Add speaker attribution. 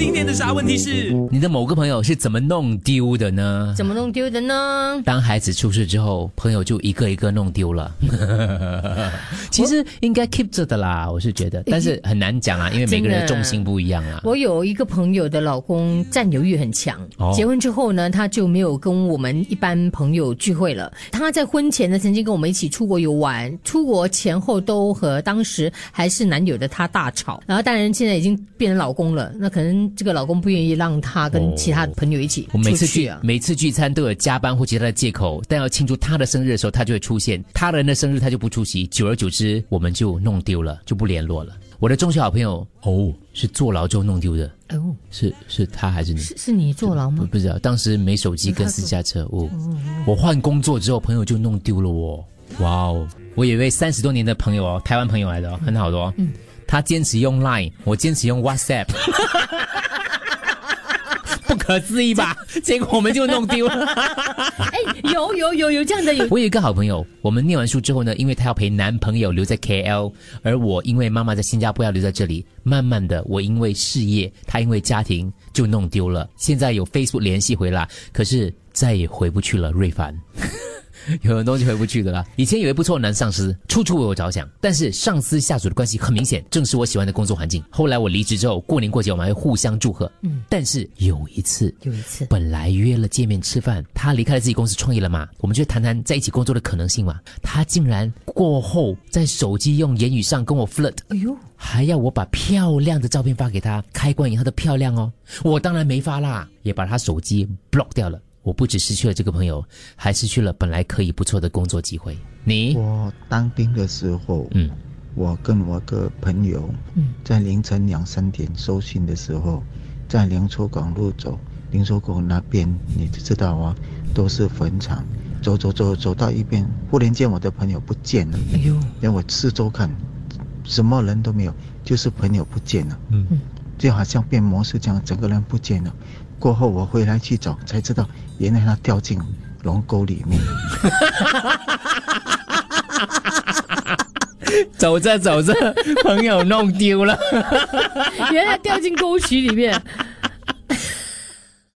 Speaker 1: 今天的啥问题是？
Speaker 2: 你的某个朋友是怎么弄丢的呢？
Speaker 3: 怎么弄丢的呢？
Speaker 2: 当孩子出事之后，朋友就一个一个弄丢了。其实应该 keep 着的啦，我是觉得，但是很难讲啊，因为每个人的重心不一样啊。
Speaker 3: 我有一个朋友的老公占有欲很强，
Speaker 2: 哦
Speaker 3: 结婚之后呢，他就没有跟我们一般朋友聚会了。他在婚前呢，曾经跟我们一起出国游玩，出国前后都和当时还是男友的他大吵。然后当然现在已经变成老公了，那可能这个老公不愿意让他跟其他朋友一起
Speaker 2: 我每次聚。每次聚餐都有加班或其他的借口，但要庆祝他的生日的时候，他就会出现；他人的生日他就不出席。久而久之，我们就弄丢了，就不联络了。我的中学好朋友哦，是坐牢之后弄丢的，
Speaker 3: 哦，
Speaker 2: 是是他还是你？
Speaker 3: 是是你坐牢吗？
Speaker 2: 不不知道，当时没手机跟私家车哦。我换工作之后，朋友就弄丢了我。哇哦，我有一位三十多年的朋友哦，台湾朋友来的哦，很好的哦。嗯，他坚持用 Line，我坚持用 WhatsApp。不可思议吧？结果我们就弄丢了。
Speaker 3: 哎，有有有有这样的有
Speaker 2: 我有一个好朋友，我们念完书之后呢，因为她要陪男朋友留在 KL，而我因为妈妈在新加坡要留在这里，慢慢的，我因为事业，她因为家庭就弄丢了。现在有 Facebook 联系回来，可是再也回不去了。瑞凡。有很多东西回不去的啦。以前有一不错的男上司，处处为我着想，但是上司下属的关系很明显，正是我喜欢的工作环境。后来我离职之后，过年过节我们还会互相祝贺。嗯，但是有一次，
Speaker 3: 有一次
Speaker 2: 本来约了见面吃饭，他离开了自己公司创业了嘛，我们就谈谈在一起工作的可能性嘛。他竟然过后在手机用言语上跟我 flirt，
Speaker 3: 哎呦，
Speaker 2: 还要我把漂亮的照片发给他，开关以后的漂亮哦。我当然没发啦，也把他手机 block 掉了。我不只失去了这个朋友，还失去了本来可以不错的工作机会。你，
Speaker 4: 我当兵的时候，
Speaker 2: 嗯，
Speaker 4: 我跟我个朋友，
Speaker 3: 嗯，
Speaker 4: 在凌晨两三点收信的时候，在灵州港路走，灵州港那边你就知道啊，都是坟场。走走走走到一边，忽然间我的朋友不见了，
Speaker 3: 哎呦，
Speaker 4: 让我四周看，什么人都没有，就是朋友不见了，
Speaker 2: 嗯
Speaker 4: 就好像变魔术这样，整个人不见了。过后我回来去找，才知道原来他掉进龙沟里面。
Speaker 2: 走着走着，朋友弄丢了。
Speaker 3: 原来掉进沟渠里面。